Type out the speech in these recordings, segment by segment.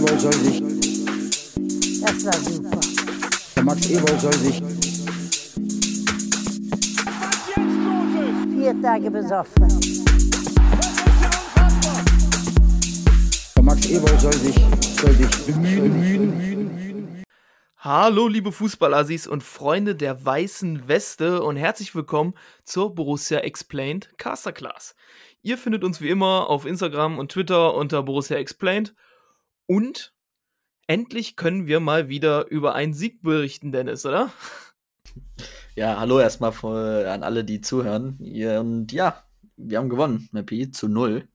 Ewald soll sich, Das war super. der Max Ewald soll sich, Vier Tage besoffen. der Max Ewald soll sich, soll sich bemühen. Hallo, liebe Fußballassis und Freunde der weißen Weste und herzlich willkommen zur Borussia Explained Caster Class. Ihr findet uns wie immer auf Instagram und Twitter unter Borussia Explained und endlich können wir mal wieder über einen Sieg berichten, Dennis, oder? Ja, hallo erstmal an alle, die zuhören. Und ja, wir haben gewonnen, Mappy, zu null.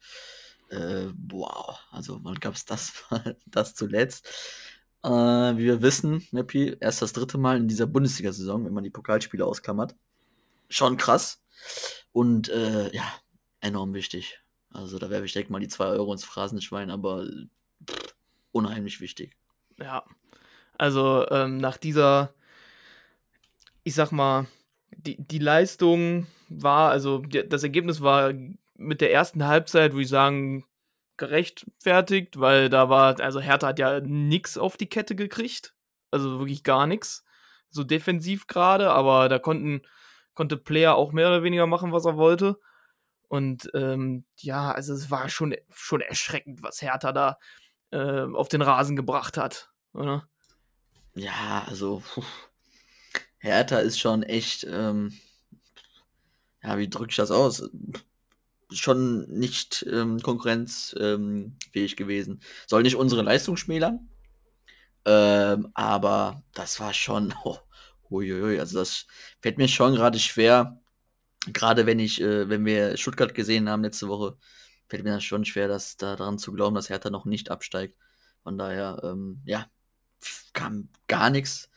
Äh, wow, also wann gab es das, das zuletzt? Äh, wie wir wissen, Mappy, erst das dritte Mal in dieser Bundesliga-Saison, wenn man die Pokalspiele ausklammert. Schon krass. Und äh, ja, enorm wichtig. Also da werfe ich direkt mal die 2 Euro ins Phrasenschwein, aber pff, unheimlich wichtig. Ja, also ähm, nach dieser, ich sag mal, die, die Leistung war, also die, das Ergebnis war mit der ersten Halbzeit, würde ich sagen, gerechtfertigt, weil da war, also Hertha hat ja nix auf die Kette gekriegt, also wirklich gar nichts, so defensiv gerade, aber da konnten, konnte Player auch mehr oder weniger machen, was er wollte. Und ähm, ja, also es war schon, schon erschreckend, was Hertha da äh, auf den Rasen gebracht hat, oder? Ja, also puh. Hertha ist schon echt, ähm, ja, wie drücke ich das aus? Schon nicht ähm, konkurrenzfähig ähm, gewesen. Soll nicht unsere Leistung schmälern, ähm, aber das war schon, oh, huiuiui, also das fällt mir schon gerade schwer, gerade wenn ich, äh, wenn wir Stuttgart gesehen haben letzte Woche, fällt mir das schon schwer, dass da daran zu glauben, dass Hertha noch nicht absteigt. Von daher, ähm, ja, kam gar nichts.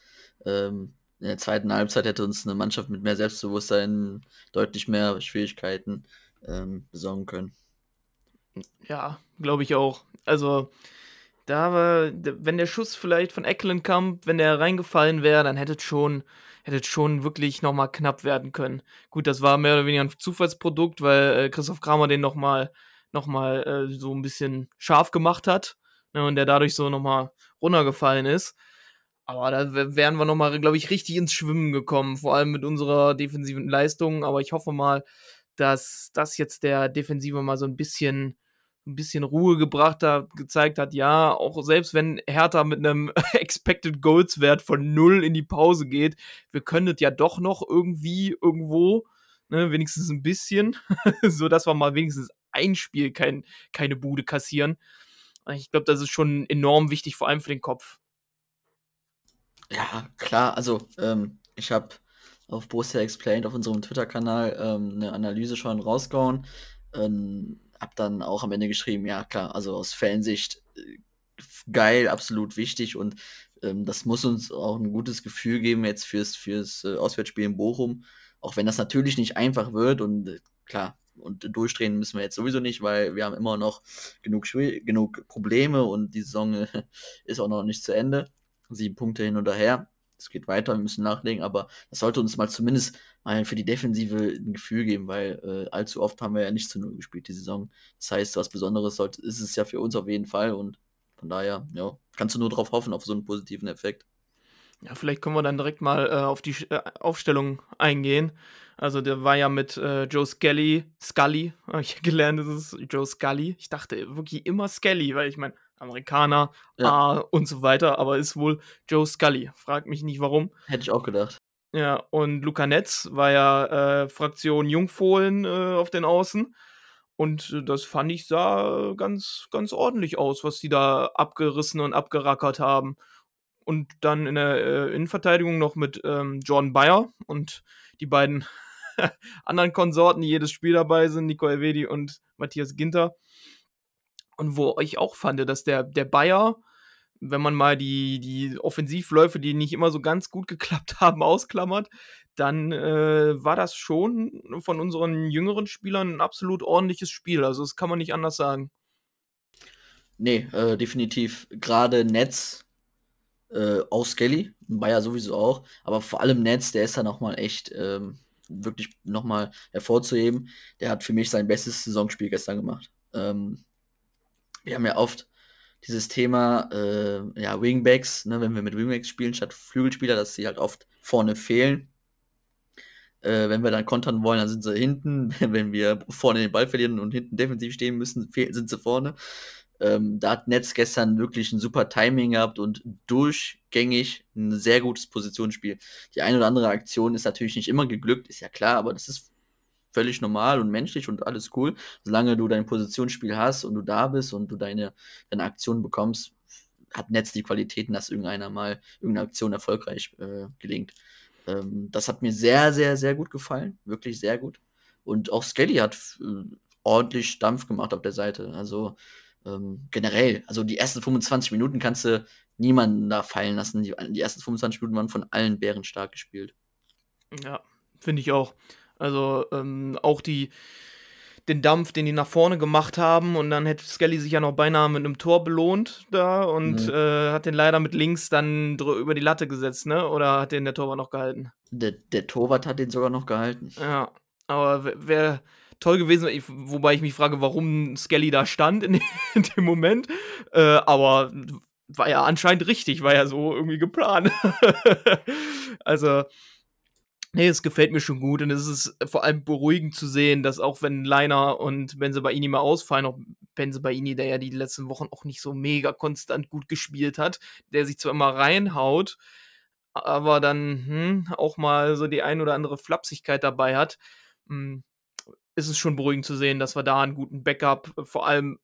Ähm, in der zweiten Halbzeit hätte uns eine Mannschaft mit mehr Selbstbewusstsein deutlich mehr Schwierigkeiten ähm, besorgen können. Ja, glaube ich auch. Also, da war, wenn der Schuss vielleicht von Eckelenkamp, wenn der reingefallen wäre, dann hätte es schon, schon wirklich nochmal knapp werden können. Gut, das war mehr oder weniger ein Zufallsprodukt, weil äh, Christoph Kramer den nochmal noch mal, äh, so ein bisschen scharf gemacht hat ne, und der dadurch so nochmal runtergefallen ist. Aber da wär- wären wir nochmal, glaube ich, richtig ins Schwimmen gekommen, vor allem mit unserer defensiven Leistung. Aber ich hoffe mal, dass das jetzt der Defensive mal so ein bisschen ein bisschen Ruhe gebracht hat, gezeigt hat, ja, auch selbst wenn Hertha mit einem Expected Goals Wert von null in die Pause geht, wir können es ja doch noch irgendwie irgendwo, ne, wenigstens ein bisschen, so dass wir mal wenigstens ein Spiel kein, keine Bude kassieren. Ich glaube, das ist schon enorm wichtig, vor allem für den Kopf. Ja, klar, also ähm, ich habe auf Borussia Explained auf unserem Twitter-Kanal ähm, eine Analyse schon rausgehauen. Ähm, hab dann auch am Ende geschrieben, ja klar, also aus Fansicht äh, geil, absolut wichtig und ähm, das muss uns auch ein gutes Gefühl geben jetzt fürs, fürs äh, Auswärtsspiel in Bochum, auch wenn das natürlich nicht einfach wird und äh, klar, und durchdrehen müssen wir jetzt sowieso nicht, weil wir haben immer noch genug, genug Probleme und die Saison ist auch noch nicht zu Ende. Sieben Punkte hin oder her. Es geht weiter, wir müssen nachlegen, aber das sollte uns mal zumindest mal für die Defensive ein Gefühl geben, weil äh, allzu oft haben wir ja nicht zu Null gespielt die Saison. Das heißt, was Besonderes sollte, ist es ja für uns auf jeden Fall und von daher, ja, kannst du nur darauf hoffen, auf so einen positiven Effekt. Ja, vielleicht können wir dann direkt mal äh, auf die äh, Aufstellung eingehen. Also der war ja mit äh, Joe Scully, Scully, habe ich gelernt, das ist Joe Scully. Ich dachte wirklich immer Scully, weil ich meine, Amerikaner Ja. ah, und so weiter, aber ist wohl Joe Scully. Frag mich nicht warum. Hätte ich auch gedacht. Ja, und Luca Netz war ja äh, Fraktion Jungfohlen äh, auf den Außen. Und äh, das fand ich sah ganz, ganz ordentlich aus, was die da abgerissen und abgerackert haben. Und dann in der äh, Innenverteidigung noch mit ähm, Jordan Bayer und die beiden anderen Konsorten, die jedes Spiel dabei sind, Nico Elvedi und Matthias Ginter. Und wo ich auch fand, dass der, der Bayer, wenn man mal die, die Offensivläufe, die nicht immer so ganz gut geklappt haben, ausklammert, dann äh, war das schon von unseren jüngeren Spielern ein absolut ordentliches Spiel. Also das kann man nicht anders sagen. Nee, äh, definitiv. Gerade Netz, äh, auch Skelly, Bayer sowieso auch, aber vor allem Netz, der ist da nochmal echt ähm, wirklich nochmal hervorzuheben. Der hat für mich sein bestes Saisonspiel gestern gemacht. Ähm, wir haben ja oft dieses Thema, äh, ja, Wingbacks, ne, wenn wir mit Wingbacks spielen statt Flügelspieler, dass sie halt oft vorne fehlen. Äh, wenn wir dann kontern wollen, dann sind sie hinten. wenn wir vorne den Ball verlieren und hinten defensiv stehen müssen, sind sie vorne. Ähm, da hat Netz gestern wirklich ein super Timing gehabt und durchgängig ein sehr gutes Positionsspiel. Die eine oder andere Aktion ist natürlich nicht immer geglückt, ist ja klar, aber das ist völlig normal und menschlich und alles cool. Solange du dein Positionsspiel hast und du da bist und du deine, deine Aktion bekommst, hat Netz die Qualitäten, dass irgendeiner mal irgendeine Aktion erfolgreich äh, gelingt. Ähm, das hat mir sehr, sehr, sehr gut gefallen. Wirklich sehr gut. Und auch Skelly hat äh, ordentlich Dampf gemacht auf der Seite. Also ähm, generell, also die ersten 25 Minuten kannst du niemanden da fallen lassen. Die, die ersten 25 Minuten waren von allen Bären stark gespielt. Ja, finde ich auch. Also ähm, auch die, den Dampf, den die nach vorne gemacht haben und dann hätte Skelly sich ja noch beinahe mit einem Tor belohnt da und mhm. äh, hat den leider mit links dann über die Latte gesetzt, ne? Oder hat den der Torwart noch gehalten? Der, der Torwart hat den sogar noch gehalten. Ja, aber wäre toll gewesen, ich, wobei ich mich frage, warum Skelly da stand in, in dem Moment. Äh, aber war ja anscheinend richtig, war ja so irgendwie geplant. also, nee, es gefällt mir schon gut und es ist vor allem beruhigend zu sehen, dass auch wenn Leiner und Benzebaini mal ausfallen, auch Benzebaini, der ja die letzten Wochen auch nicht so mega konstant gut gespielt hat, der sich zwar immer reinhaut, aber dann hm, auch mal so die ein oder andere Flapsigkeit dabei hat. Hm, ist es schon beruhigend zu sehen, dass wir da einen guten Backup, äh, vor allem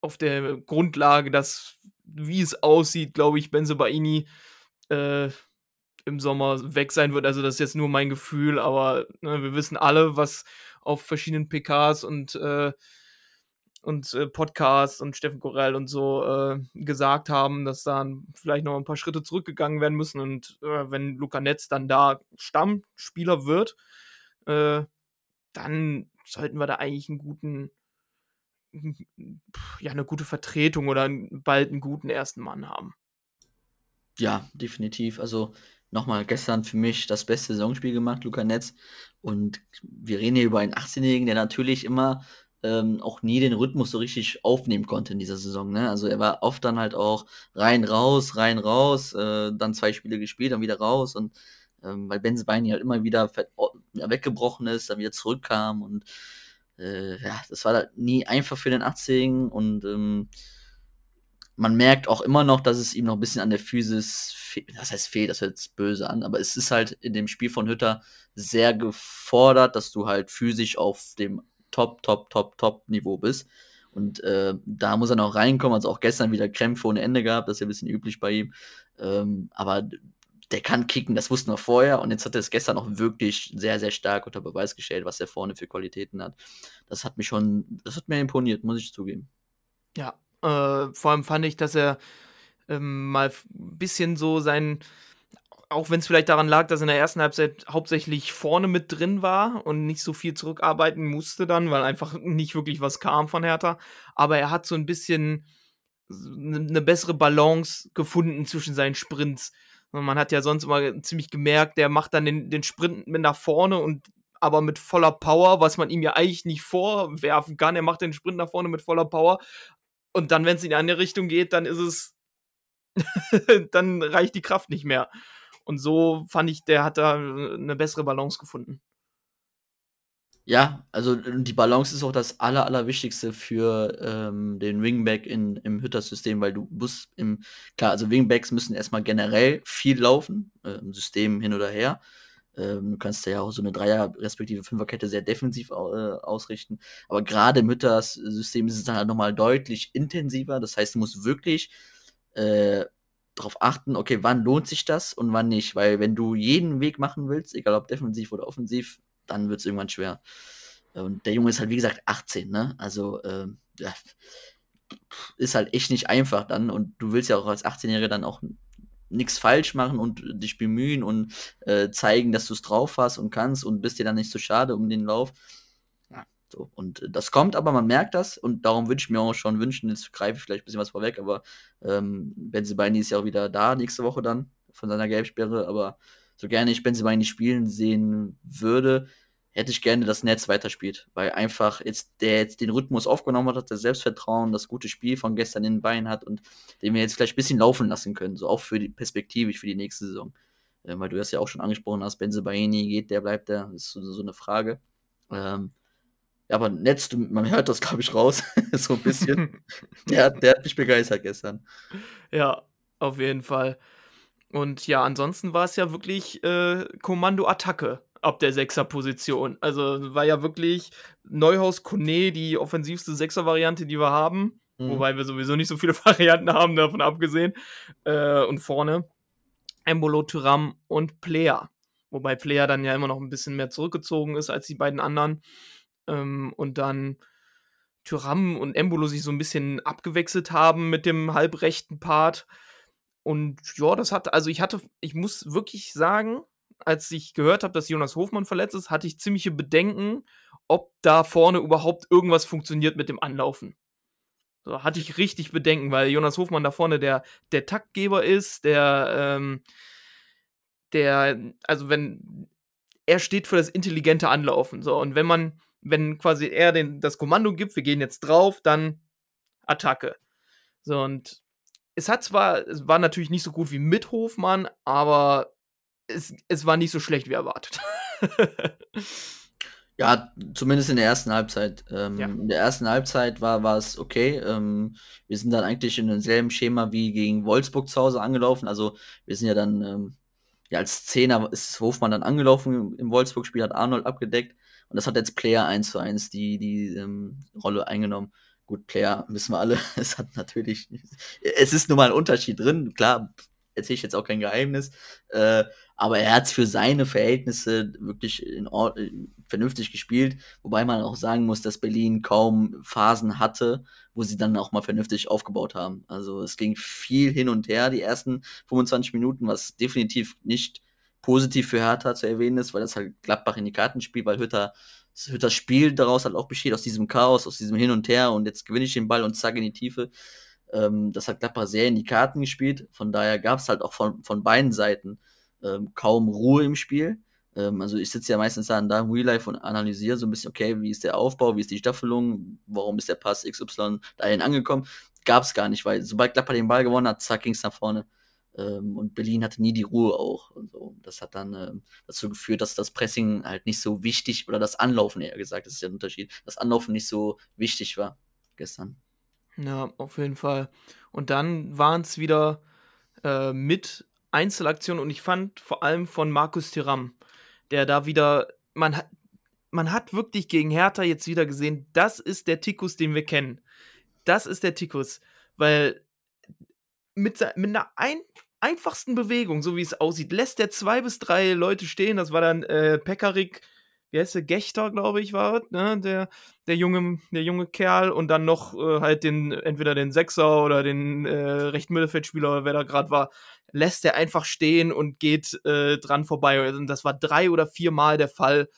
auf der Grundlage, dass, wie es aussieht, glaube ich, Benzebaini äh, im Sommer weg sein wird. Also das ist jetzt nur mein Gefühl, aber ne, wir wissen alle, was auf verschiedenen PKs und äh, und äh, Podcasts und Steffen Korell und so äh, gesagt haben, dass da vielleicht noch ein paar Schritte zurückgegangen werden müssen. Und äh, wenn Luca Netz dann da Stammspieler wird, äh, dann sollten wir da eigentlich einen guten, ja, eine gute Vertretung oder bald einen guten ersten Mann haben. Ja, definitiv. Also nochmal gestern für mich das beste Saisonspiel gemacht, Luca Netz. Und wir reden hier über einen 18-Jährigen, der natürlich immer ähm, auch nie den Rhythmus so richtig aufnehmen konnte in dieser Saison. Ne? Also er war oft dann halt auch rein, raus, rein, raus, äh, dann zwei Spiele gespielt, dann wieder raus und ähm, weil Benze Beini halt immer wieder weggebrochen ist, dann wieder zurückkam und äh, ja, das war halt nie einfach für den 18 und ähm, man merkt auch immer noch, dass es ihm noch ein bisschen an der Physis, das heißt fehlt, das hört jetzt böse an, aber es ist halt in dem Spiel von Hütter sehr gefordert, dass du halt physisch auf dem Top, Top, Top, Top Niveau bist. Und äh, da muss er noch reinkommen. Also auch gestern wieder Krämpfe ohne Ende gehabt, das ist ja ein bisschen üblich bei ihm. Ähm, aber der kann kicken, das wussten wir vorher und jetzt hat er es gestern auch wirklich sehr, sehr stark unter Beweis gestellt, was er vorne für Qualitäten hat. Das hat mich schon, das hat mir imponiert, muss ich zugeben. Ja, äh, vor allem fand ich, dass er ähm, mal ein bisschen so sein, auch wenn es vielleicht daran lag, dass er in der ersten Halbzeit hauptsächlich vorne mit drin war und nicht so viel zurückarbeiten musste dann, weil einfach nicht wirklich was kam von Hertha, aber er hat so ein bisschen eine bessere Balance gefunden zwischen seinen Sprints man hat ja sonst immer ziemlich gemerkt, der macht dann den, den Sprint mit nach vorne und aber mit voller Power, was man ihm ja eigentlich nicht vorwerfen kann. Er macht den Sprint nach vorne mit voller Power. Und dann, wenn es in eine Richtung geht, dann ist es, dann reicht die Kraft nicht mehr. Und so fand ich, der hat da eine bessere Balance gefunden. Ja, also die Balance ist auch das Aller, Allerwichtigste für ähm, den Wingback in, im Hütter-System, weil du musst im, klar, also Wingbacks müssen erstmal generell viel laufen, äh, im System hin oder her. Ähm, du kannst ja auch so eine Dreier- respektive Fünferkette sehr defensiv äh, ausrichten. Aber gerade im Hütter-System ist es dann halt nochmal deutlich intensiver. Das heißt, du musst wirklich äh, darauf achten, okay, wann lohnt sich das und wann nicht. Weil wenn du jeden Weg machen willst, egal ob defensiv oder offensiv, dann wird es irgendwann schwer. Und der Junge ist halt, wie gesagt, 18, ne? Also, äh, ja, ist halt echt nicht einfach dann. Und du willst ja auch als 18-Jähriger dann auch nichts falsch machen und dich bemühen und äh, zeigen, dass du es drauf hast und kannst und bist dir dann nicht so schade um den Lauf. Ja, so. Und das kommt, aber man merkt das und darum würde ich mir auch schon wünschen, jetzt greife ich vielleicht ein bisschen was vorweg, aber ähm, Benzebaini ist ja auch wieder da nächste Woche dann von seiner Gelbsperre, aber so gerne ich Benzema nicht spielen sehen würde, hätte ich gerne, dass Netz weiterspielt, weil einfach jetzt der jetzt den Rhythmus aufgenommen hat, das Selbstvertrauen, das gute Spiel von gestern in den Beinen hat und den wir jetzt vielleicht ein bisschen laufen lassen können, so auch für die perspektivisch für die nächste Saison. Äh, weil du das ja auch schon angesprochen hast, Benze Baini geht, der bleibt das ist so, so eine Frage. Ähm, ja, aber Netz, du, man hört das, glaube ich, raus, so ein bisschen. der, der hat mich begeistert gestern. Ja, auf jeden Fall. Und ja, ansonsten war es ja wirklich äh, Kommando-Attacke ab der Sechser-Position. Also war ja wirklich Neuhaus Kone die offensivste Sechser-Variante, die wir haben. Mhm. Wobei wir sowieso nicht so viele Varianten haben, davon abgesehen. Äh, und vorne Embolo, Tyram und Player. Wobei Player dann ja immer noch ein bisschen mehr zurückgezogen ist als die beiden anderen. Ähm, und dann Tyram und Embolo sich so ein bisschen abgewechselt haben mit dem halbrechten Part. Und ja, das hat, also ich hatte, ich muss wirklich sagen, als ich gehört habe, dass Jonas Hofmann verletzt ist, hatte ich ziemliche Bedenken, ob da vorne überhaupt irgendwas funktioniert mit dem Anlaufen. So, hatte ich richtig Bedenken, weil Jonas Hofmann da vorne der, der Taktgeber ist, der, ähm, der, also wenn, er steht für das intelligente Anlaufen. So, und wenn man, wenn quasi er den, das Kommando gibt, wir gehen jetzt drauf, dann Attacke. So, und es hat zwar, es war natürlich nicht so gut wie mit Hofmann, aber es, es war nicht so schlecht wie erwartet. ja, zumindest in der ersten Halbzeit. Ähm, ja. In der ersten Halbzeit war, war es okay. Ähm, wir sind dann eigentlich in demselben Schema wie gegen Wolfsburg zu Hause angelaufen. Also wir sind ja dann, ähm, ja, als Zehner ist Hofmann dann angelaufen im Wolfsburg-Spiel, hat Arnold abgedeckt. Und das hat jetzt Player 1 zu 1 die, die ähm, Rolle eingenommen. Gut, Player wissen wir alle, es hat natürlich, es ist nun mal ein Unterschied drin. Klar, erzähle ich jetzt auch kein Geheimnis. Äh, aber er hat es für seine Verhältnisse wirklich vernünftig gespielt. Wobei man auch sagen muss, dass Berlin kaum Phasen hatte, wo sie dann auch mal vernünftig aufgebaut haben. Also es ging viel hin und her, die ersten 25 Minuten, was definitiv nicht positiv für Hertha zu erwähnen ist, weil das halt Gladbach in die Karten spielt, weil Hütter das Spiel daraus halt auch besteht, aus diesem Chaos, aus diesem Hin und Her und jetzt gewinne ich den Ball und zack in die Tiefe. Ähm, das hat Gladbach sehr in die Karten gespielt. Von daher gab es halt auch von, von beiden Seiten ähm, kaum Ruhe im Spiel. Ähm, also ich sitze ja meistens dann da im Real Life und analysiere so ein bisschen, okay, wie ist der Aufbau, wie ist die Staffelung, warum ist der Pass XY dahin angekommen. Gab es gar nicht, weil sobald Gladbach den Ball gewonnen hat, zack, ging es nach vorne. Ähm, und Berlin hatte nie die Ruhe auch. Und so. Das hat dann ähm, dazu geführt, dass das Pressing halt nicht so wichtig, oder das Anlaufen eher gesagt, das ist ja ein Unterschied, das Anlaufen nicht so wichtig war gestern. Ja, auf jeden Fall. Und dann waren es wieder äh, mit Einzelaktionen und ich fand vor allem von Markus Thuram, der da wieder, man hat, man hat wirklich gegen Hertha jetzt wieder gesehen, das ist der Tikus, den wir kennen. Das ist der Tikus, weil mit, mit einer ein, einfachsten Bewegung, so wie es aussieht, lässt er zwei bis drei Leute stehen. Das war dann äh, Pekarik, wie heißt der, Gechter, glaube ich, war ne? der, der, junge, der junge Kerl und dann noch äh, halt den, entweder den Sechser oder den äh, rechten Mittelfeldspieler, wer da gerade war, lässt er einfach stehen und geht äh, dran vorbei. Und das war drei oder viermal der Fall.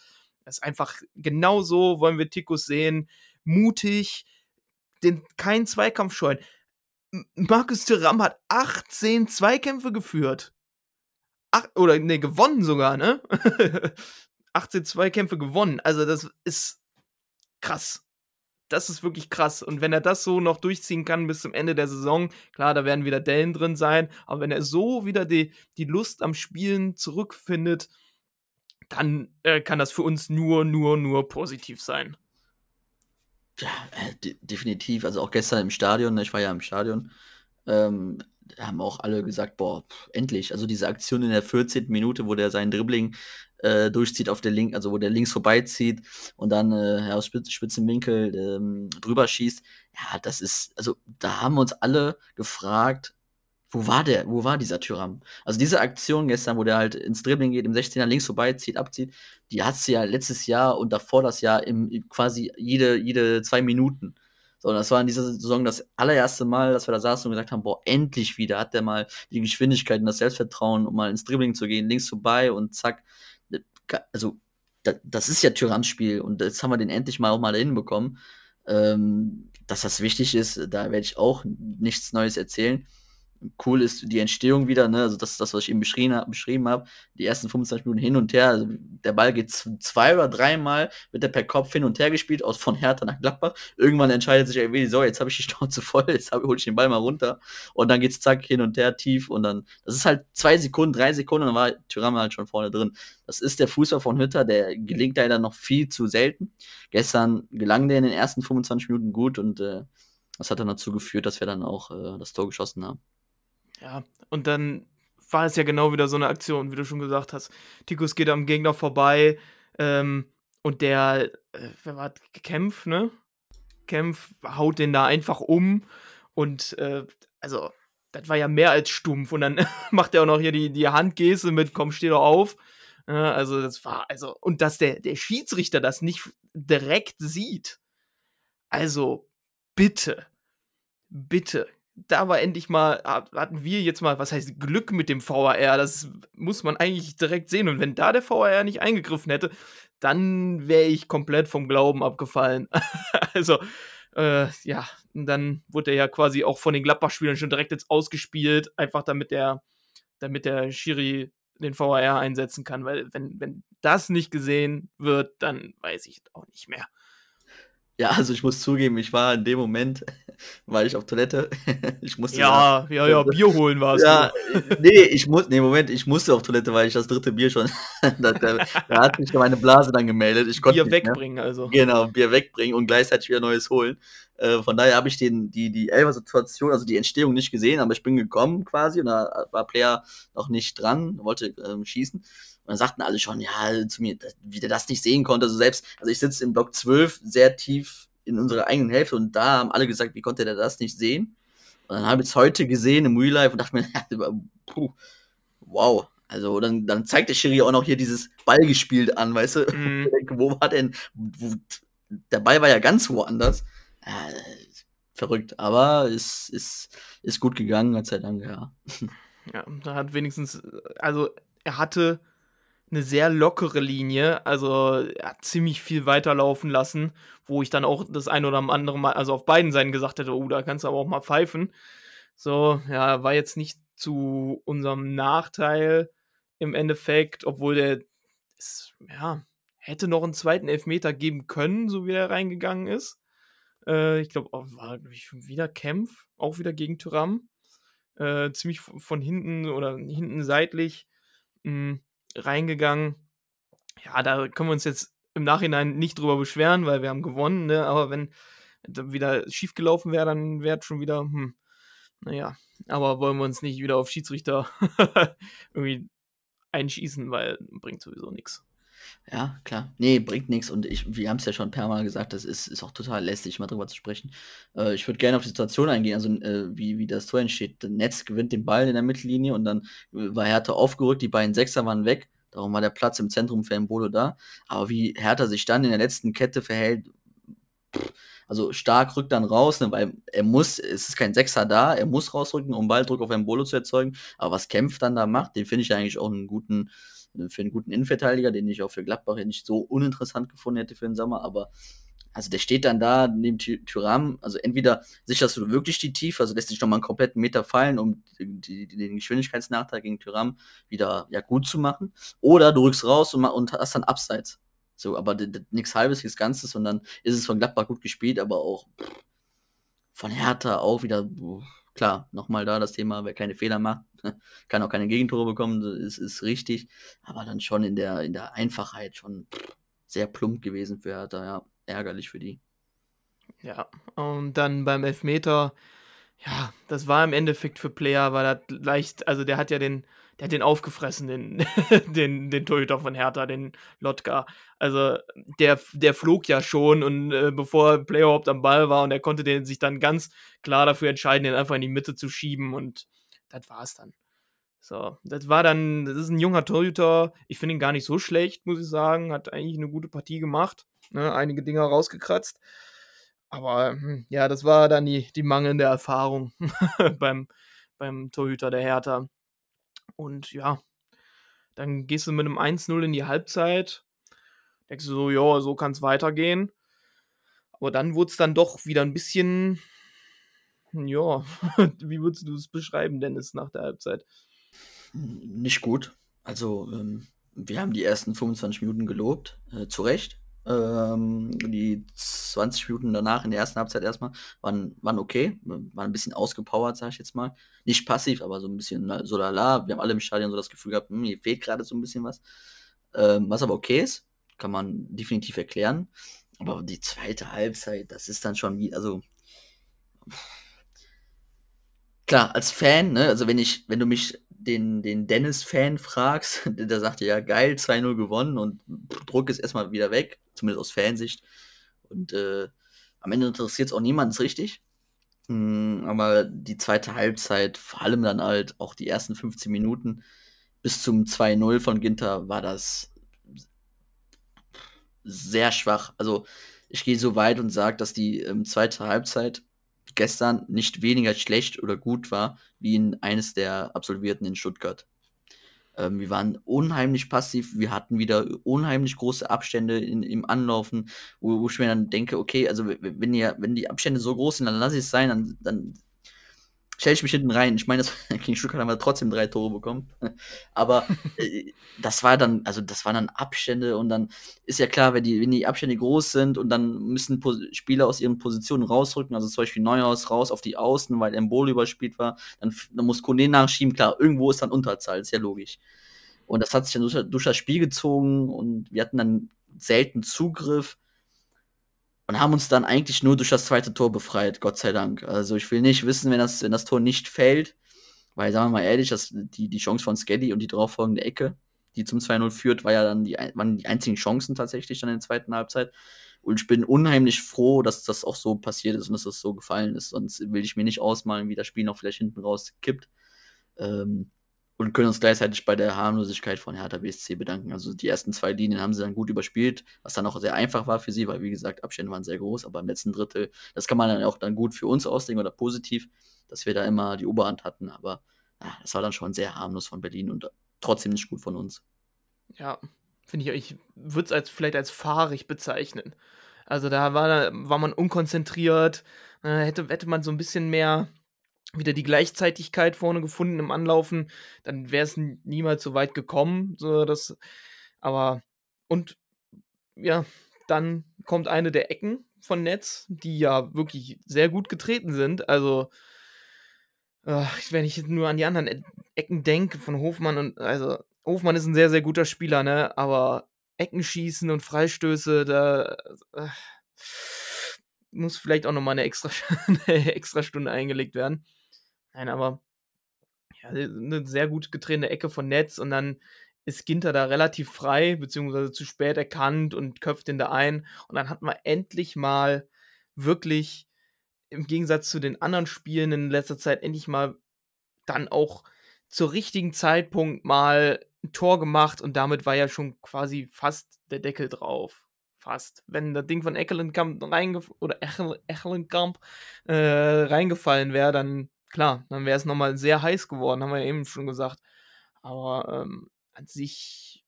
Das ist einfach genau so wollen wir Tikus sehen. Mutig, den, keinen Zweikampf scheuen. Markus Thuram hat 18 Zweikämpfe geführt. Ach, oder ne, gewonnen sogar, ne? 18 Zweikämpfe gewonnen. Also das ist krass. Das ist wirklich krass. Und wenn er das so noch durchziehen kann bis zum Ende der Saison, klar, da werden wieder Dellen drin sein, aber wenn er so wieder die, die Lust am Spielen zurückfindet, dann äh, kann das für uns nur, nur, nur positiv sein. Ja, äh, de definitiv. Also auch gestern im Stadion, ne, ich war ja im Stadion, ähm, haben auch alle gesagt, boah, pff, endlich. Also diese Aktion in der 14. Minute, wo der sein Dribbling äh, durchzieht auf der Link, also wo der links vorbeizieht und dann äh, aus spitzen Winkel ähm, drüber schießt. Ja, das ist, also da haben uns alle gefragt, wo war der, wo war dieser Tyram? Also diese Aktion gestern, wo der halt ins Dribbling geht, im 16er links vorbeizieht, abzieht, die hat sie ja letztes Jahr und davor das Jahr im, quasi jede, jede zwei Minuten. So, das war in dieser Saison das allererste Mal, dass wir da saßen und gesagt haben, boah, endlich wieder hat der mal die Geschwindigkeit und das Selbstvertrauen, um mal ins Dribbling zu gehen, links vorbei und zack, also das ist ja Tyrans Spiel und jetzt haben wir den endlich mal auch mal hinbekommen. Ähm, dass das wichtig ist, da werde ich auch nichts Neues erzählen. Cool ist die Entstehung wieder, ne? Also das ist das, was ich eben beschrieben, beschrieben habe. Die ersten 25 Minuten hin und her. Also der Ball geht zwei oder dreimal, wird der per Kopf hin und her gespielt, aus von Hertha nach Gladbach. Irgendwann entscheidet sich irgendwie, so, jetzt habe ich die Schnauze voll, jetzt hole ich den Ball mal runter. Und dann geht's zack hin und her tief und dann, das ist halt zwei Sekunden, drei Sekunden, und dann war Tyrann halt schon vorne drin. Das ist der Fußball von Hütter, der gelingt leider noch viel zu selten. Gestern gelang der in den ersten 25 Minuten gut und äh, das hat dann dazu geführt, dass wir dann auch äh, das Tor geschossen haben. Ja, und dann war es ja genau wieder so eine Aktion, wie du schon gesagt hast. Tikus geht am Gegner vorbei ähm, und der, äh, wer war Kämpf, ne? Kämpf haut den da einfach um und äh, also das war ja mehr als stumpf und dann macht er auch noch hier die, die Handgeste mit komm, steh doch auf. Ja, also das war, also, und dass der, der Schiedsrichter das nicht direkt sieht. Also, bitte, bitte, da war endlich mal, hatten wir jetzt mal, was heißt Glück mit dem VAR, das muss man eigentlich direkt sehen. Und wenn da der VAR nicht eingegriffen hätte, dann wäre ich komplett vom Glauben abgefallen. also, äh, ja, dann wurde er ja quasi auch von den Gladbach-Spielern schon direkt jetzt ausgespielt, einfach damit der, damit der Schiri den VAR einsetzen kann, weil wenn, wenn das nicht gesehen wird, dann weiß ich auch nicht mehr. Ja, also ich muss zugeben, ich war in dem Moment, weil ich auf Toilette, ich musste. Ja, ja, ja, Bier holen warst ja, du. nee, ich muss, nee, Moment, ich musste auf Toilette, weil ich das dritte Bier schon, da, da, da, hat mich meine Blase dann gemeldet. Ich konnte Bier wegbringen, mehr. also. Genau, Bier wegbringen und gleichzeitig wieder Neues holen. Äh, von daher habe ich den, die, die Elfer-Situation, also die Entstehung nicht gesehen, aber ich bin gekommen quasi und da war Player noch nicht dran, wollte ähm, schießen. Und dann sagten alle schon, ja, zu mir, wie der das nicht sehen konnte. Also selbst, also ich sitze im Block 12 sehr tief in unserer eigenen Hälfte und da haben alle gesagt, wie konnte der das nicht sehen? Und dann habe ich es heute gesehen im Real Life und dachte mir, puh, wow. Also dann, dann zeigt der Schiri auch noch hier dieses Ball gespielt an, weißt du? Mm. wo war denn, wo, der Ball war ja ganz woanders. Äh, verrückt, aber es ist, ist gut gegangen, Gott sei Dank, ja. Ja, da hat wenigstens, also er hatte eine sehr lockere Linie. Also er hat ziemlich viel weiterlaufen lassen, wo ich dann auch das ein oder andere Mal, also auf beiden Seiten gesagt hätte, oh, da kannst du aber auch mal pfeifen. So, ja, war jetzt nicht zu unserem Nachteil im Endeffekt, obwohl der, ist, ja, hätte noch einen zweiten Elfmeter geben können, so wie er reingegangen ist. Äh, ich glaube, oh, war wieder Kämpf, auch wieder gegen Tyram. Äh, ziemlich von hinten oder hinten seitlich. Mh, hm, reingegangen. Ja, da können wir uns jetzt im Nachhinein nicht drüber beschweren, weil wir haben gewonnen, ne? aber wenn wieder schief gelaufen wäre, dann wäre es schon wieder, hm, naja, aber wollen wir uns nicht wieder auf Schiedsrichter irgendwie einschießen, weil bringt sowieso nichts. Ja, klar. Nee, bringt nichts. Und ich, wir haben es ja schon Mal gesagt, das ist, ist auch total lästig, mal drüber zu sprechen. Äh, ich würde gerne auf die Situation eingehen, also äh, wie, wie das Tor entsteht. Der Netz gewinnt den Ball in der Mittellinie und dann äh, war Hertha aufgerückt, die beiden Sechser waren weg. Darum war der Platz im Zentrum für Embolo da. Aber wie Hertha sich dann in der letzten Kette verhält, also stark rückt dann raus, ne, weil er muss, es ist kein Sechser da, er muss rausrücken, um Balldruck auf Embolo zu erzeugen. Aber was Kempf dann da macht, den finde ich eigentlich auch einen guten, für einen guten Innenverteidiger, den ich auch für Gladbach nicht so uninteressant gefunden hätte für den Sommer, aber also der steht dann da neben Tyram, also entweder sicherst du wirklich die Tiefe, also lässt sich nochmal einen kompletten Meter fallen, um die, die, den Geschwindigkeitsnachteil gegen Tyram wieder ja, gut zu machen, oder du rückst raus und, und hast dann Abseits. So, aber nichts halbes, nichts Ganzes dann ist es von Gladbach gut gespielt, aber auch pff, von Hertha auch wieder, pff, klar, nochmal da das Thema, wer keine Fehler macht, kann auch keine Gegentore bekommen, das ist, richtig. Aber dann schon in der, in der Einfachheit schon sehr plump gewesen für Hertha, ja, ärgerlich für die. Ja, und dann beim Elfmeter, ja, das war im Endeffekt für Player, war das leicht, also der hat ja den, der hat den aufgefressen, den, den, den Torhüter von Hertha, den Lotka. Also der, der flog ja schon und äh, bevor Player überhaupt am Ball war und er konnte den sich dann ganz klar dafür entscheiden, den einfach in die Mitte zu schieben und das war's dann. So, das war dann, das ist ein junger Torhüter. Ich finde ihn gar nicht so schlecht, muss ich sagen. Hat eigentlich eine gute Partie gemacht. Ne? Einige Dinger rausgekratzt. Aber hm, ja, das war dann die, die mangelnde Erfahrung beim, beim Torhüter der Hertha. Und ja, dann gehst du mit einem 1-0 in die Halbzeit. Denkst du so, ja, so kann es weitergehen. Aber dann wurde es dann doch wieder ein bisschen, ja, wie würdest du es beschreiben, Dennis, nach der Halbzeit? Nicht gut. Also, ähm, wir haben die ersten 25 Minuten gelobt, äh, zu Recht. Ähm, die 20 Minuten danach in der ersten Halbzeit erstmal waren, waren okay, waren ein bisschen ausgepowert, sag ich jetzt mal. Nicht passiv, aber so ein bisschen so lala. Wir haben alle im Stadion so das Gefühl gehabt, hm, hier fehlt gerade so ein bisschen was. Ähm, was aber okay ist, kann man definitiv erklären. Aber die zweite Halbzeit, das ist dann schon wie, also klar, als Fan, ne, also wenn ich, wenn du mich den, den Dennis-Fan fragst, der sagt ja geil, 2-0 gewonnen und Druck ist erstmal wieder weg, zumindest aus Fansicht. Und äh, am Ende interessiert es auch niemanden richtig. Mhm, aber die zweite Halbzeit, vor allem dann halt auch die ersten 15 Minuten bis zum 2-0 von Ginter, war das sehr schwach. Also ich gehe so weit und sage, dass die ähm, zweite Halbzeit gestern nicht weniger schlecht oder gut war, wie in eines der Absolvierten in Stuttgart. Ähm, wir waren unheimlich passiv, wir hatten wieder unheimlich große Abstände in, im Anlaufen, wo, wo ich mir dann denke, okay, also wenn, ihr, wenn die Abstände so groß sind, dann lasse ich es sein, dann, dann stelle ich mich hinten rein. Ich meine, das gegen Stuttgart haben wir trotzdem drei Tore bekommen. Aber äh, das war dann, also das waren dann Abstände und dann ist ja klar, wenn die, wenn die Abstände groß sind und dann müssen Pos Spieler aus ihren Positionen rausrücken, also zum Beispiel Neuhaus raus auf die Außen, weil Embolo überspielt war, dann, dann muss Kone nachschieben, klar, irgendwo ist dann Unterzahl, ist ja logisch. Und das hat sich dann durch, durch das Spiel gezogen und wir hatten dann selten Zugriff und haben uns dann eigentlich nur durch das zweite Tor befreit, Gott sei Dank. Also ich will nicht wissen, wenn das, wenn das Tor nicht fällt, weil sagen wir mal ehrlich, das, die, die Chance von Skaddy und die darauffolgende Ecke, die zum 2-0 führt, war ja dann die, waren die einzigen Chancen tatsächlich dann in der zweiten Halbzeit. Und ich bin unheimlich froh, dass das auch so passiert ist und dass das so gefallen ist. Sonst will ich mir nicht ausmalen, wie das Spiel noch vielleicht hinten raus kippt. Ähm, und können uns gleichzeitig bei der Harmlosigkeit von Hertha BSC bedanken. Also die ersten zwei Linien haben sie dann gut überspielt, was dann auch sehr einfach war für sie, weil wie gesagt, Abstände waren sehr groß, aber im letzten Drittel, das kann man dann auch dann gut für uns auslegen oder positiv, dass wir da immer die Oberhand hatten, aber ja, das war dann schon sehr harmlos von Berlin und trotzdem nicht gut von uns. Ja, finde ich, ich würde es als, vielleicht als fahrig bezeichnen. Also da war, war man unkonzentriert, äh, hätte, hätte man so ein bisschen mehr wieder die Gleichzeitigkeit vorne gefunden im Anlaufen, dann wäre es niemals so weit gekommen. So das, aber und ja, dann kommt eine der Ecken von Netz, die ja wirklich sehr gut getreten sind. Also, äh, wenn ich nur an die anderen e Ecken denke von Hofmann und also Hofmann ist ein sehr, sehr guter Spieler, ne? Aber Eckenschießen und Freistöße, da äh, muss vielleicht auch nochmal eine extra, eine extra Stunde eingelegt werden. Nein, aber ja, eine sehr gut getrennte Ecke von Netz und dann ist Ginter da relativ frei, beziehungsweise zu spät erkannt und köpft ihn da ein. Und dann hatten wir endlich mal wirklich, im Gegensatz zu den anderen Spielen in letzter Zeit, endlich mal dann auch zur richtigen Zeitpunkt mal ein Tor gemacht und damit war ja schon quasi fast der Deckel drauf. Fast. Wenn das Ding von Eckelenkamp reingef oder Eckelenkamp äh, reingefallen wäre, dann klar, dann wäre es nochmal sehr heiß geworden, haben wir ja eben schon gesagt. Aber ähm, an sich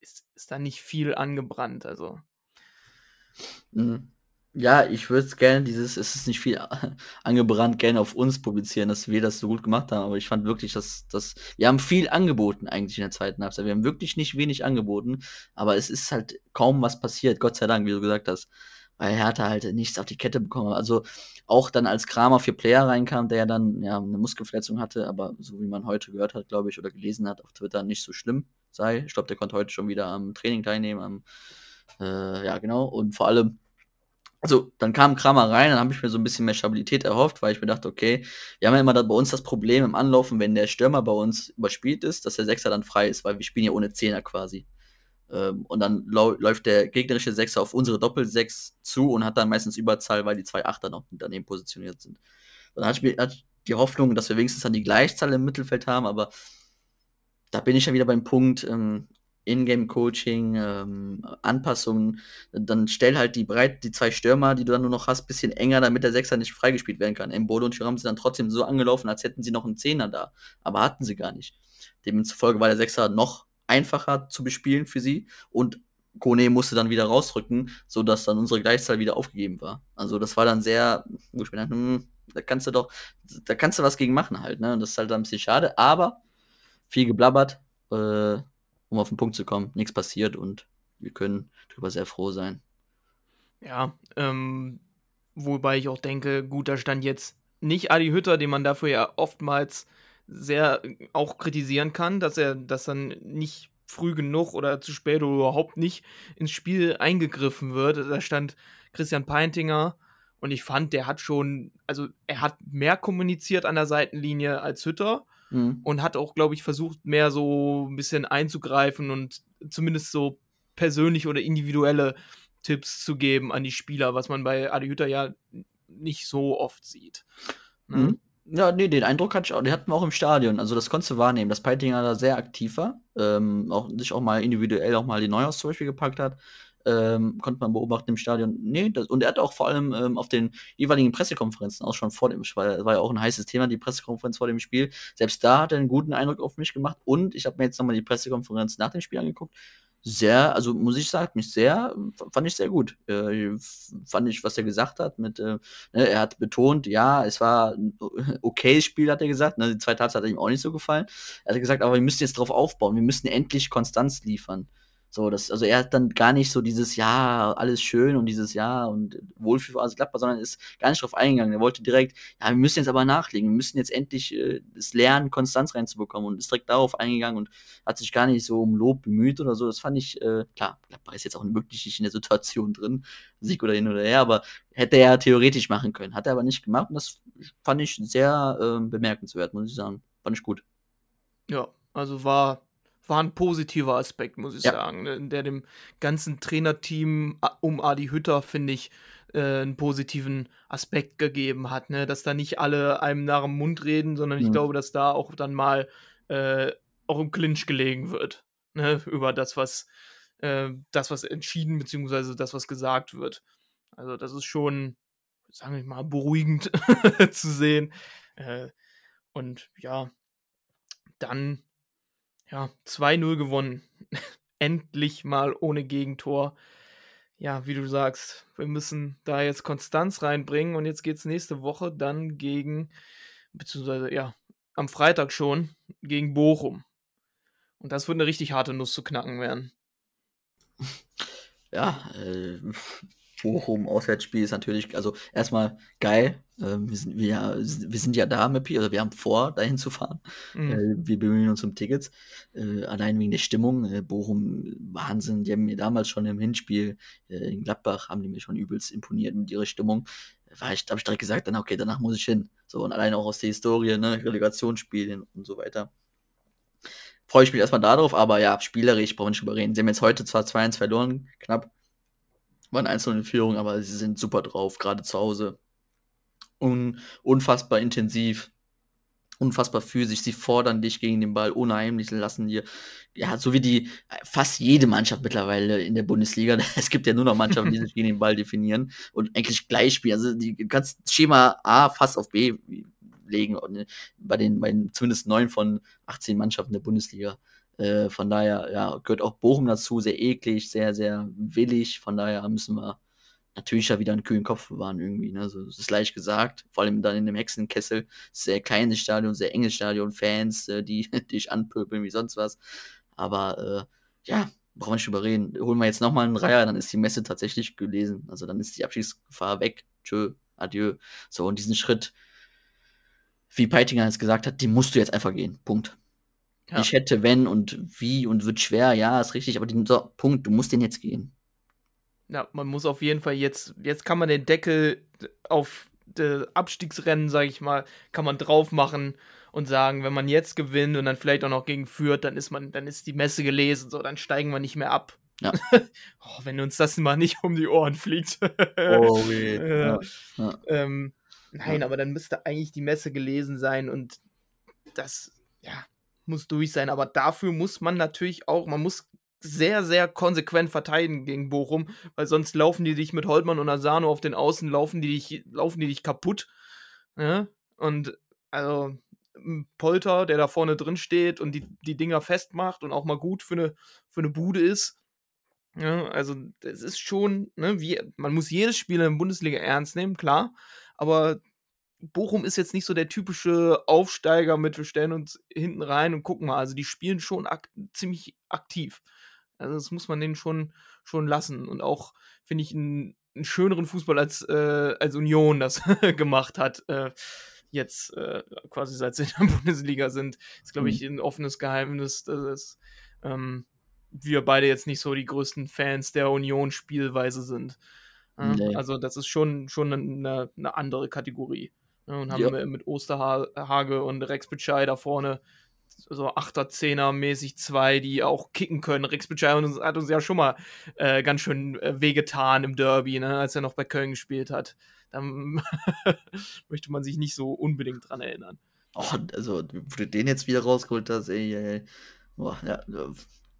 ist, ist da nicht viel angebrannt. Also. Mhm. Ja, ich würde es gerne, dieses, es ist nicht viel angebrannt, gerne auf uns publizieren, dass wir das so gut gemacht haben. Aber ich fand wirklich, dass, dass wir haben viel angeboten eigentlich in der zweiten Halbzeit. Wir haben wirklich nicht wenig angeboten, aber es ist halt kaum was passiert, Gott sei Dank, wie du gesagt hast weil Hertha halt nichts auf die Kette bekommen hat. Also auch dann als Kramer für Player reinkam, der ja dann ja, eine Muskelverletzung hatte, aber so wie man heute gehört hat, glaube ich, oder gelesen hat auf Twitter, nicht so schlimm sei. Ich glaube, der konnte heute schon wieder am Training teilnehmen. Am, äh, ja, genau. Und vor allem, also dann kam Kramer rein, dann habe ich mir so ein bisschen mehr Stabilität erhofft, weil ich mir dachte, okay, wir haben ja immer da bei uns das Problem im Anlaufen, wenn der Stürmer bei uns überspielt ist, dass der Sechser dann frei ist, weil wir spielen ja ohne Zehner quasi. Ähm, und dann läuft der gegnerische Sechser auf unsere Doppel-Sechs zu und hat dann meistens Überzahl, weil die zwei Achter noch daneben positioniert sind. Dann hatte ich hatte die Hoffnung, dass wir wenigstens dann die Gleichzahl im Mittelfeld haben, aber da bin ich ja wieder beim Punkt, ähm, Ingame-Coaching, ähm, Anpassungen, dann stell halt die breit, die zwei Stürmer, die du dann nur noch hast, bisschen enger, damit der Sechser nicht freigespielt werden kann. Embolo und Thuram sind dann trotzdem so angelaufen, als hätten sie noch einen Zehner da, aber hatten sie gar nicht. Demzufolge war der Sechser noch einfacher zu bespielen für sie und Kone musste dann wieder rausrücken, sodass dann unsere Gleichzahl wieder aufgegeben war. Also das war dann sehr, wo ich mir dachte, hm, Da kannst du doch, da kannst du was gegen machen halt, ne? Und das ist halt ein bisschen schade, aber viel geblabbert, äh, um auf den Punkt zu kommen. Nichts passiert und wir können darüber sehr froh sein. Ja, ähm, wobei ich auch denke, gut, da stand jetzt nicht Adi Hütter, den man dafür ja oftmals sehr auch kritisieren kann, dass er das dann nicht früh genug oder zu spät oder überhaupt nicht ins Spiel eingegriffen wird. Da stand Christian Peintinger und ich fand, der hat schon, also er hat mehr kommuniziert an der Seitenlinie als Hütter Mhm. und hat auch, glaube ich, versucht, mehr so ein bisschen einzugreifen und zumindest so persönlich oder individuelle Tipps zu geben an die Spieler, was man bei Adi Hütter ja nicht so oft sieht. Ne? Mhm. Ja, nee, den Eindruck hatte ich auch, den hatten wir auch im Stadion. Also das konntest du wahrnehmen, dass Peitinger da sehr aktiv war, ähm, auch sich auch mal individuell auch mal die Neuhaus zum Beispiel gepackt hat. Ähm, konnte man beobachten im Stadion. Nee, das, und er hat auch vor allem ähm, auf den jeweiligen Pressekonferenzen auch schon vor dem Spiel, war, war ja auch ein heißes Thema, die Pressekonferenz vor dem Spiel. Selbst da hat er einen guten Eindruck auf mich gemacht. Und ich habe mir jetzt nochmal die Pressekonferenz nach dem Spiel angeguckt. Sehr, also muss ich sagen, mich sehr, fand ich sehr gut. Äh, fand ich, was er gesagt hat, mit, äh, ne, er hat betont, ja, es war ein okayes Spiel, hat er gesagt. Ne, die zweite Halbzeit hat ihm auch nicht so gefallen. Er hat gesagt, aber wir müssen jetzt drauf aufbauen, wir müssen endlich Konstanz liefern. So, das, also er hat dann gar nicht so dieses Ja, alles schön und dieses Ja und Wohlfühl für alles sondern ist gar nicht drauf eingegangen. Er wollte direkt, ja, wir müssen jetzt aber nachlegen, wir müssen jetzt endlich äh, das lernen, Konstanz reinzubekommen und ist direkt darauf eingegangen und hat sich gar nicht so um Lob bemüht oder so. Das fand ich, äh, klar, Gladbach ist jetzt auch wirklich nicht in der Situation drin, Sieg oder hin oder her, aber hätte er theoretisch machen können. Hat er aber nicht gemacht und das fand ich sehr äh, bemerkenswert, muss ich sagen. Fand ich gut. Ja, also war, war ein positiver Aspekt, muss ich Ja. sagen, ne, der dem ganzen Trainerteam um Adi Hütter, finde ich, äh, einen positiven Aspekt gegeben hat, ne? dass da nicht alle einem nach dem Mund reden, sondern ich Mhm. glaube, dass da auch dann mal äh, auch im Clinch gelegen wird, ne? über das, was äh, das, was entschieden, beziehungsweise das, was gesagt wird. Also das ist schon, sagen wir mal, beruhigend zu sehen. Äh, und ja, dann ja, 2-0 gewonnen. Endlich mal ohne Gegentor. Ja, wie du sagst, wir müssen da jetzt Konstanz reinbringen und jetzt geht es nächste Woche dann gegen, beziehungsweise ja, am Freitag schon, gegen Bochum. Und das wird eine richtig harte Nuss zu knacken werden. Ja, äh, Bochum Auswärtsspiel ist natürlich, also erstmal geil. Ähm, wir, sind, wir, wir sind ja da, Mippi, also wir haben vor, dahin zu fahren. Mhm. Äh, wir bemühen uns um Tickets. Äh, allein wegen der Stimmung. Äh, Bochum, Wahnsinn. Die haben mir damals schon im Hinspiel äh, in Gladbach, haben die mir schon übelst imponiert mit ihrer Stimmung. War ich, habe ich direkt gesagt, dann okay, danach muss ich hin. So, und allein auch aus der Historie, ne, Relegationsspiele und so weiter. Freue ich mich erstmal darauf, aber ja, spielerisch brauchen wir nicht drüber reden. Sie haben jetzt heute zwar 2-1 verloren, knapp. Waren einzelne in Führung, aber sie sind super drauf, gerade zu Hause. Un unfassbar intensiv, unfassbar physisch. Sie fordern dich gegen den Ball unheimlich, lassen dir, ja, so wie die fast jede Mannschaft mittlerweile in der Bundesliga. Es gibt ja nur noch Mannschaften, die sich gegen den Ball definieren und eigentlich gleich spielen. Also die kannst Schema A fast auf B legen äh, bei den, bei den zumindest neun von 18 Mannschaften der Bundesliga. Äh, von daher, ja, gehört auch Bochum dazu, sehr eklig, sehr, sehr willig. Von daher müssen wir natürlich ja wieder einen kühlen Kopf bewahren irgendwie. Ne? So, das ist leicht gesagt, vor allem dann in dem Hexenkessel. Sehr kleines Stadion, sehr enges Stadion, Fans, äh, die dich anpöbeln wie sonst was. Aber äh, ja, brauchen wir nicht drüber reden. Holen wir jetzt nochmal einen Reiher, dann ist die Messe tatsächlich gelesen. Also dann ist die Abschiedsgefahr weg. Tschö, adieu. So, und diesen Schritt, wie Peitinger es gesagt hat, die musst du jetzt einfach gehen. Punkt. Ja. Ich hätte, wenn und wie und wird schwer, ja, ist richtig, aber den so, Punkt, du musst den jetzt gehen. Ja, man muss auf jeden Fall jetzt, jetzt kann man den Deckel auf das Abstiegsrennen, sage ich mal, kann man drauf machen und sagen, wenn man jetzt gewinnt und dann vielleicht auch noch gegen führt, dann ist man, dann ist die Messe gelesen, so, dann steigen wir nicht mehr ab. Ja. oh, wenn uns das mal nicht um die Ohren fliegt. Oh, weh. Ja. Ja. Ja. Ähm, nein, aber dann müsste eigentlich die Messe gelesen sein und das, ja, muss durch sein. Aber dafür muss man natürlich auch, man muss sehr, sehr konsequent verteidigen gegen Bochum, weil sonst laufen die dich mit Holtmann und Asano auf den Außen, laufen die dich, laufen die dich kaputt. Ne? Und also ein Polter, der da vorne drin steht und die, die Dinger festmacht und auch mal gut für eine, für eine Bude ist. Ja, also es ist schon, ne, wie, man muss jedes Spiel in der Bundesliga ernst nehmen, klar, aber Bochum ist jetzt nicht so der typische Aufsteiger mit, wir stellen uns hinten rein und gucken mal. Also die spielen schon ak ziemlich aktiv. Also das muss man denen schon, schon lassen. Und auch, finde ich, einen, einen schöneren Fußball als, äh, als Union das gemacht hat. Äh, jetzt äh, quasi seit sie in der Bundesliga sind. Ist, glaube ich, ein offenes Geheimnis, dass es, ähm, wir beide jetzt nicht so die größten Fans der Union-Spielweise sind. Nee. Also das ist schon, schon eine, eine andere Kategorie. Ja, und haben Ja. wir mit Osterhage und Rex Bitschei da vorne so 8er, 10er mäßig zwei, die auch kicken können. Rex Bitschei hat uns- ja schon mal äh, ganz schön äh, wehgetan im Derby, ne, als er noch bei Köln gespielt hat. Da möchte man sich nicht so unbedingt dran erinnern. Oh, also, wo du den jetzt wieder rausgeholt hast, ey, ey, ey. Boah, ja,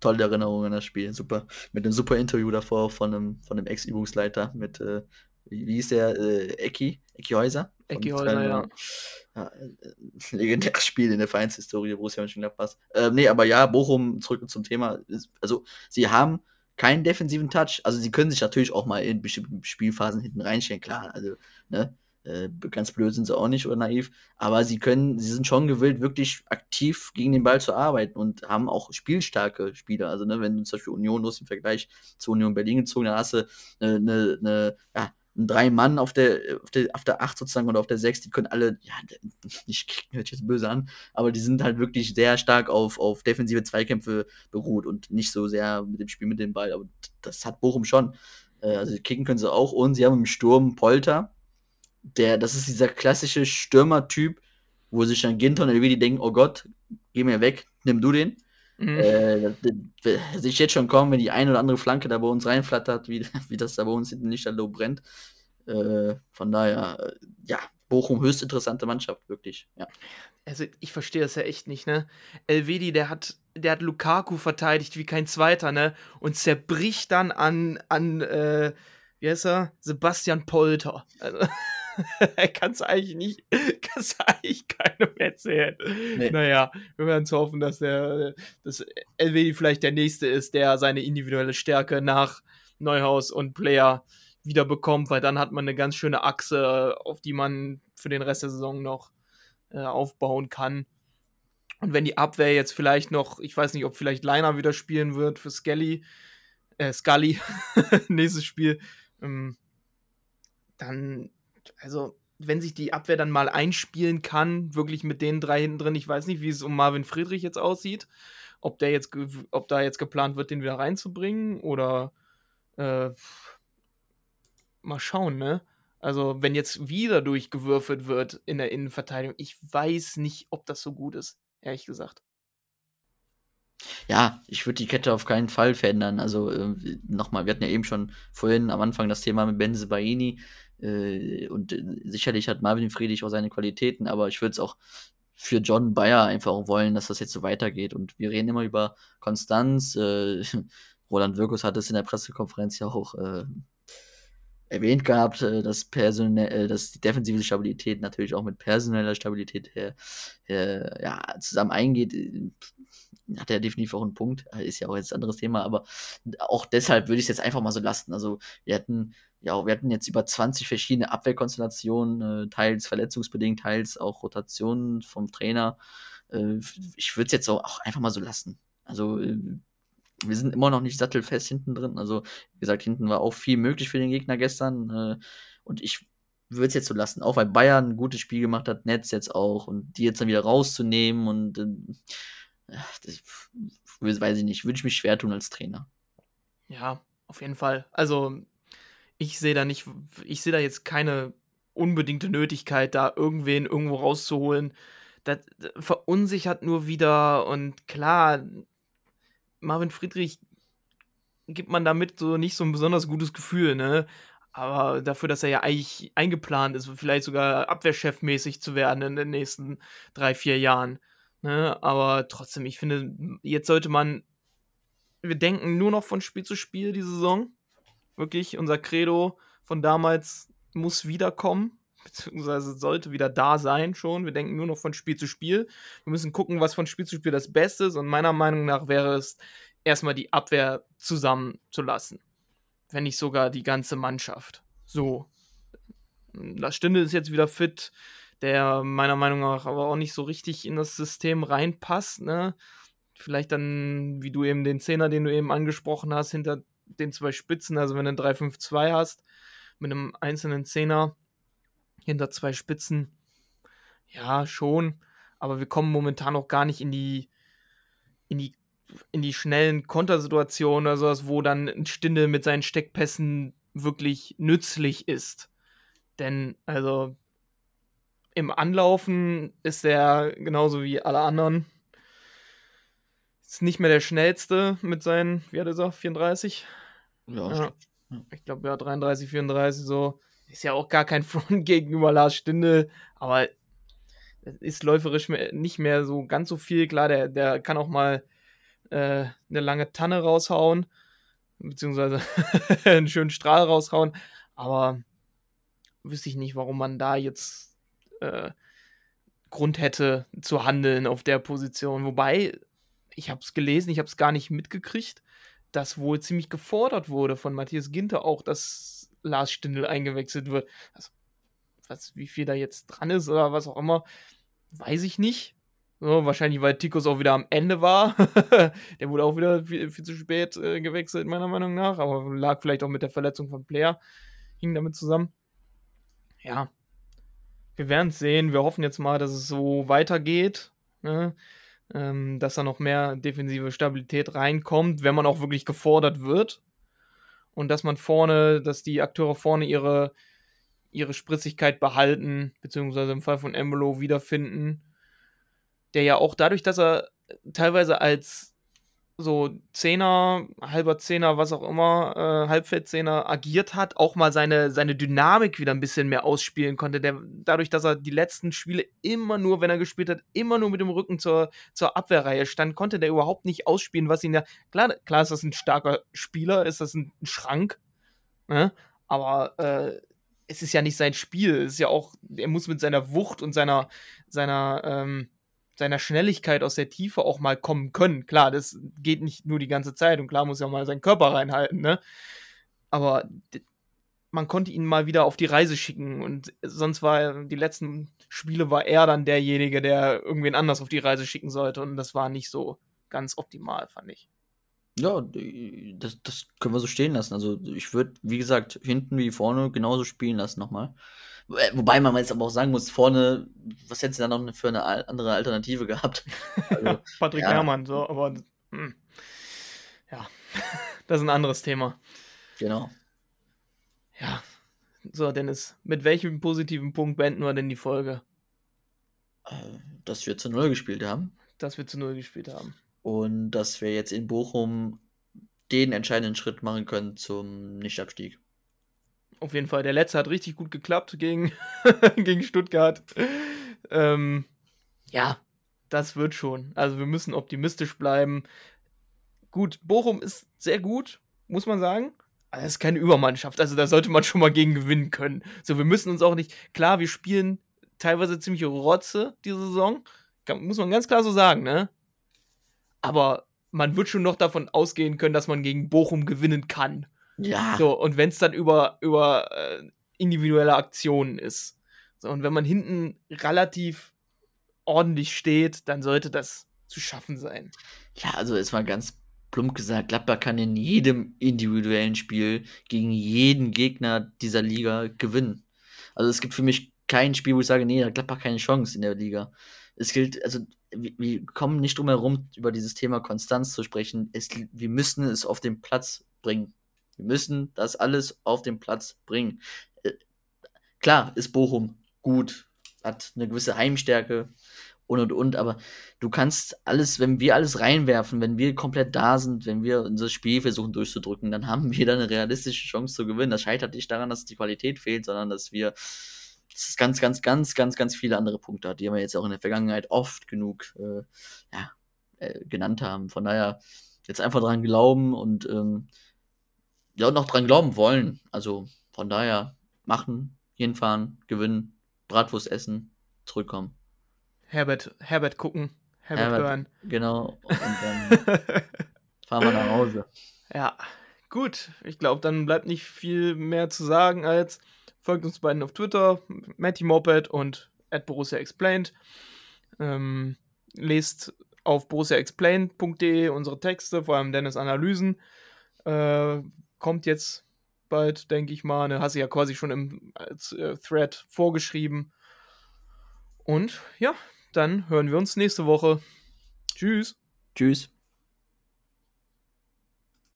tolle Erinnerung an das Spiel, super. Mit einem super Interview davor von einem, von einem Ex-Übungsleiter mit, äh, wie, wie hieß der, äh, Ecki, Ecki Häuser? Von Ecki Häuser, ja. ja. äh, legendäres Spiel in der Vereinshistorie, Borussia Mönchengladbach. Ähm, nee, aber ja, Bochum, zurück zum Thema. Also, sie haben keinen defensiven Touch. Also, sie können sich natürlich auch mal in bestimmten Spielphasen hinten reinstellen, klar. Also, ne, äh, ganz blöd sind sie auch nicht oder naiv. Aber sie können, sie sind schon gewillt, wirklich aktiv gegen den Ball zu arbeiten und haben auch spielstarke Spieler. Also, ne, wenn du zum Beispiel Union, hast im Vergleich zu Union Berlin gezogen, dann hast du eine, eine, eine ja, drei Mann auf der, auf der, auf der 8 sozusagen oder auf der 6, die können alle, ja, kicken, hört jetzt böse an, aber die sind halt wirklich sehr stark auf, auf defensive Zweikämpfe beruht und nicht so sehr mit dem Spiel mit dem Ball. Aber das hat Bochum schon. Äh, Also kicken können sie auch und sie haben im Sturm Polter, der, das ist dieser klassische Stürmertyp, wo sich dann Ginter und Elvedi denken, oh Gott, geh mir weg, nimm du den. Mhm. Äh, sehe ich jetzt schon kommen, wenn die eine oder andere Flanke da bei uns reinflattert, wie, wie das da bei uns hinten Lichterloh brennt. Äh, von daher, äh, ja, Bochum höchst interessante Mannschaft, wirklich. Ja. Also ich verstehe das ja echt nicht, ne? Elvedi, der hat, der hat Lukaku verteidigt wie kein zweiter, ne? Und zerbricht dann an, an, äh, wie heißt er? Sebastian Polter. Also, kannst du eigentlich nicht, kannst du eigentlich keinem erzählen. Nee. Naja, wir werden zu hoffen, dass der, dass Elvedi vielleicht der Nächste ist, der seine individuelle Stärke nach Neuhaus und Player wieder bekommt, weil dann hat man eine ganz schöne Achse, auf die man für den Rest der Saison noch äh, aufbauen kann. Und wenn die Abwehr jetzt vielleicht noch, ich weiß nicht, ob vielleicht Leiner wieder spielen wird für Skelly, äh, Scully, nächstes Spiel, ähm, dann, also, wenn sich die Abwehr dann mal einspielen kann, wirklich mit den drei hinten drin, ich weiß nicht, wie es um Marvin Friedrich jetzt aussieht, ob der jetzt, ob da jetzt geplant wird, den wieder reinzubringen oder äh, mal schauen, ne? Also, wenn jetzt wieder durchgewürfelt wird in der Innenverteidigung, ich weiß nicht, ob das so gut ist, ehrlich gesagt. Ja, ich würde die Kette auf keinen Fall verändern. Also äh, nochmal, wir hatten ja eben schon vorhin am Anfang das Thema mit Benze Baini. Äh, und äh, sicherlich hat Marvin Friedrich auch seine Qualitäten, aber ich würde es auch für John Bayer einfach auch wollen, dass das jetzt so weitergeht. Und wir reden immer über Konstanz. Äh, Roland Wirkus hat es in der Pressekonferenz ja auch äh, erwähnt gehabt, äh, dass, personell, äh, dass die defensive Stabilität natürlich auch mit personeller Stabilität her, äh, ja, zusammen eingeht. Hat er definitiv auch einen Punkt. Äh, Ist ja auch jetzt ein anderes Thema, aber auch deshalb würde ich es jetzt einfach mal so lassen. Also, wir hatten, ja, wir hatten jetzt über 20 verschiedene Abwehrkonstellationen, äh, teils verletzungsbedingt, teils auch Rotationen vom Trainer. Äh, ich würde es jetzt auch, einfach mal so lassen. Also, wir sind immer noch nicht sattelfest hinten drin. Also, wie gesagt, hinten war auch viel möglich für den Gegner gestern. Und ich würde es jetzt so lassen. Auch weil Bayern ein gutes Spiel gemacht hat, Netz jetzt auch. Und die jetzt dann wieder rauszunehmen und das, weiß ich nicht, würde ich mich schwer tun als Trainer. Ja, auf jeden Fall. Also, ich sehe da nicht, ich sehe da jetzt keine unbedingte Nötigkeit, da irgendwen irgendwo rauszuholen. Das verunsichert nur wieder und klar, Marvin Friedrich gibt man damit so nicht so ein besonders gutes Gefühl, ne? Aber dafür, dass er ja eigentlich eingeplant ist, vielleicht sogar Abwehrchefmäßig zu werden in den nächsten drei, vier Jahren. Ne? Aber trotzdem, ich finde, jetzt sollte man. Wir denken nur noch von Spiel zu Spiel die Saison. Wirklich, unser Credo von damals muss wiederkommen, beziehungsweise sollte wieder da sein schon. Wir denken nur noch von Spiel zu Spiel. Wir müssen gucken, was von Spiel zu Spiel das Beste ist. Und meiner Meinung nach wäre es, erstmal die Abwehr zusammenzulassen. Wenn nicht sogar die ganze Mannschaft. So. Das Stinde ist jetzt wieder fit. Der meiner Meinung nach aber auch nicht so richtig in das System reinpasst. Ne? Vielleicht dann, wie du eben den Zehner, den du eben angesprochen hast, hinter den zwei Spitzen, also wenn du ein 3-5-2 hast, mit einem einzelnen Zehner hinter zwei Spitzen, ja, schon, aber wir kommen momentan auch gar nicht in die, in die, in die schnellen Kontersituationen oder sowas, wo dann ein Stinde mit seinen Steckpässen wirklich nützlich ist. Denn, also, im Anlaufen ist er genauso wie alle anderen. Ist nicht mehr der schnellste mit seinen, wie hat er gesagt, 34? Ja, Ja. Ich glaube, ja, 33, 34 so. Ist ja auch gar kein Front gegenüber Lars Stindl, aber es ist läuferisch nicht mehr so ganz so viel. Klar, der, der kann auch mal äh, eine lange Tanne raushauen, beziehungsweise einen schönen Strahl raushauen, aber wüsste ich nicht, warum man da jetzt äh, Grund hätte zu handeln auf der Position. Wobei, ich habe es gelesen, ich habe es gar nicht mitgekriegt, dass wohl ziemlich gefordert wurde von Matthias Ginter auch, dass Lars Stindl eingewechselt wird. Also, was, wie viel da jetzt dran ist oder was auch immer, weiß ich nicht. So, wahrscheinlich, weil Tikus auch wieder am Ende war. der wurde auch wieder viel, viel zu spät äh, gewechselt, meiner Meinung nach. Aber lag vielleicht auch mit der Verletzung von Player. Hing damit zusammen. Ja. Wir werden es sehen. Wir hoffen jetzt mal, dass es so weitergeht. Ne? Ähm, dass da noch mehr defensive Stabilität reinkommt, wenn man auch wirklich gefordert wird. Und dass man vorne, dass die Akteure vorne ihre, ihre Spritzigkeit behalten, beziehungsweise im Fall von Embolo wiederfinden. Der ja auch dadurch, dass er teilweise als so Zehner, halber Zehner, was auch immer, äh, Halbfeldzehner agiert hat, auch mal seine, seine Dynamik wieder ein bisschen mehr ausspielen konnte. Der, dadurch, dass er die letzten Spiele immer nur, wenn er gespielt hat, immer nur mit dem Rücken zur, zur Abwehrreihe stand, konnte der überhaupt nicht ausspielen, was ihn ja. Klar, klar ist das ein starker Spieler, ist das ein Schrank, ne? aber äh, es ist ja nicht sein Spiel. Es ist ja auch, er muss mit seiner Wucht und seiner, seiner, ähm, seiner Schnelligkeit aus der Tiefe auch mal kommen können. Klar, das geht nicht nur die ganze Zeit und klar muss er mal seinen Körper reinhalten, ne? Aber man konnte ihn mal wieder auf die Reise schicken und sonst war die letzten Spiele war er dann derjenige, der irgendwen anders auf die Reise schicken sollte und das war nicht so ganz optimal, fand ich. Ja, das, das können wir so stehen lassen. Also ich würde, wie gesagt, hinten wie vorne genauso spielen lassen nochmal. Äh, Wobei man jetzt aber auch sagen muss, vorne, was hättest du da noch für eine andere Alternative gehabt? Also, Patrick ja. Herrmann, so, aber hm, ja, das ist ein anderes Thema. genau. Ja, so, Dennis, mit welchem positiven Punkt beenden wir denn die Folge, Äh, Dass wir zu Null gespielt haben dass wir zu Null gespielt haben? und dass wir jetzt in Bochum den entscheidenden Schritt machen können zum Nichtabstieg. Auf jeden Fall, der letzte hat richtig gut geklappt gegen, gegen Stuttgart. Ähm, ja, das wird schon. Also wir müssen optimistisch bleiben. Gut, Bochum ist sehr gut, muss man sagen. Aber es ist keine Übermannschaft, also da sollte man schon mal gegen gewinnen können. So, wir müssen uns auch nicht. Klar, wir spielen teilweise ziemlich Rotze diese Saison. Muss man ganz klar so sagen, ne? Aber man wird schon noch davon ausgehen können, dass man gegen Bochum gewinnen kann. Ja, So, und wenn es dann über, über äh, individuelle Aktionen ist. So, und wenn man hinten relativ ordentlich steht, dann sollte das zu schaffen sein. ja, also ist mal ganz plump gesagt, Gladbach kann in jedem individuellen Spiel gegen jeden Gegner dieser Liga gewinnen. Also es gibt für mich kein Spiel, wo ich sage, nee, da hat Gladbach keine Chance in der Liga. Es gilt, also wir, wir kommen nicht drum herum, über dieses Thema Konstanz zu sprechen. Es, wir müssen es auf den Platz bringen. Wir müssen das alles auf den Platz bringen. Äh, klar ist Bochum gut, hat eine gewisse Heimstärke und und und, aber du kannst alles, wenn wir alles reinwerfen, wenn wir komplett da sind, wenn wir unser Spiel versuchen durchzudrücken, dann haben wir da eine realistische Chance zu gewinnen. Das scheitert nicht daran, dass die Qualität fehlt, sondern dass wir dass es ganz, ganz, ganz, ganz, ganz viele andere Punkte hat, die wir jetzt auch in der Vergangenheit oft genug äh, ja, äh, genannt haben. Von daher jetzt einfach dran glauben und ähm, ja, und noch dran glauben wollen. Also von daher machen, hinfahren, gewinnen, Bratwurst essen, zurückkommen. Herbert, Herbert gucken, Herbert, Herbert. hören. Genau. Und dann fahren wir nach Hause. ja, gut. Ich glaube, dann bleibt nicht viel mehr zu sagen als folgt uns beiden auf Twitter, Matty Moped und at Borussia Explained. Ähm, lest auf borussiaexplained.de unsere Texte, vor allem Dennis Analysen. Äh, kommt jetzt bald, denke ich mal. Ne, hast du ja quasi schon im äh, Thread vorgeschrieben. Und ja, dann hören wir uns nächste Woche. Tschüss. Tschüss.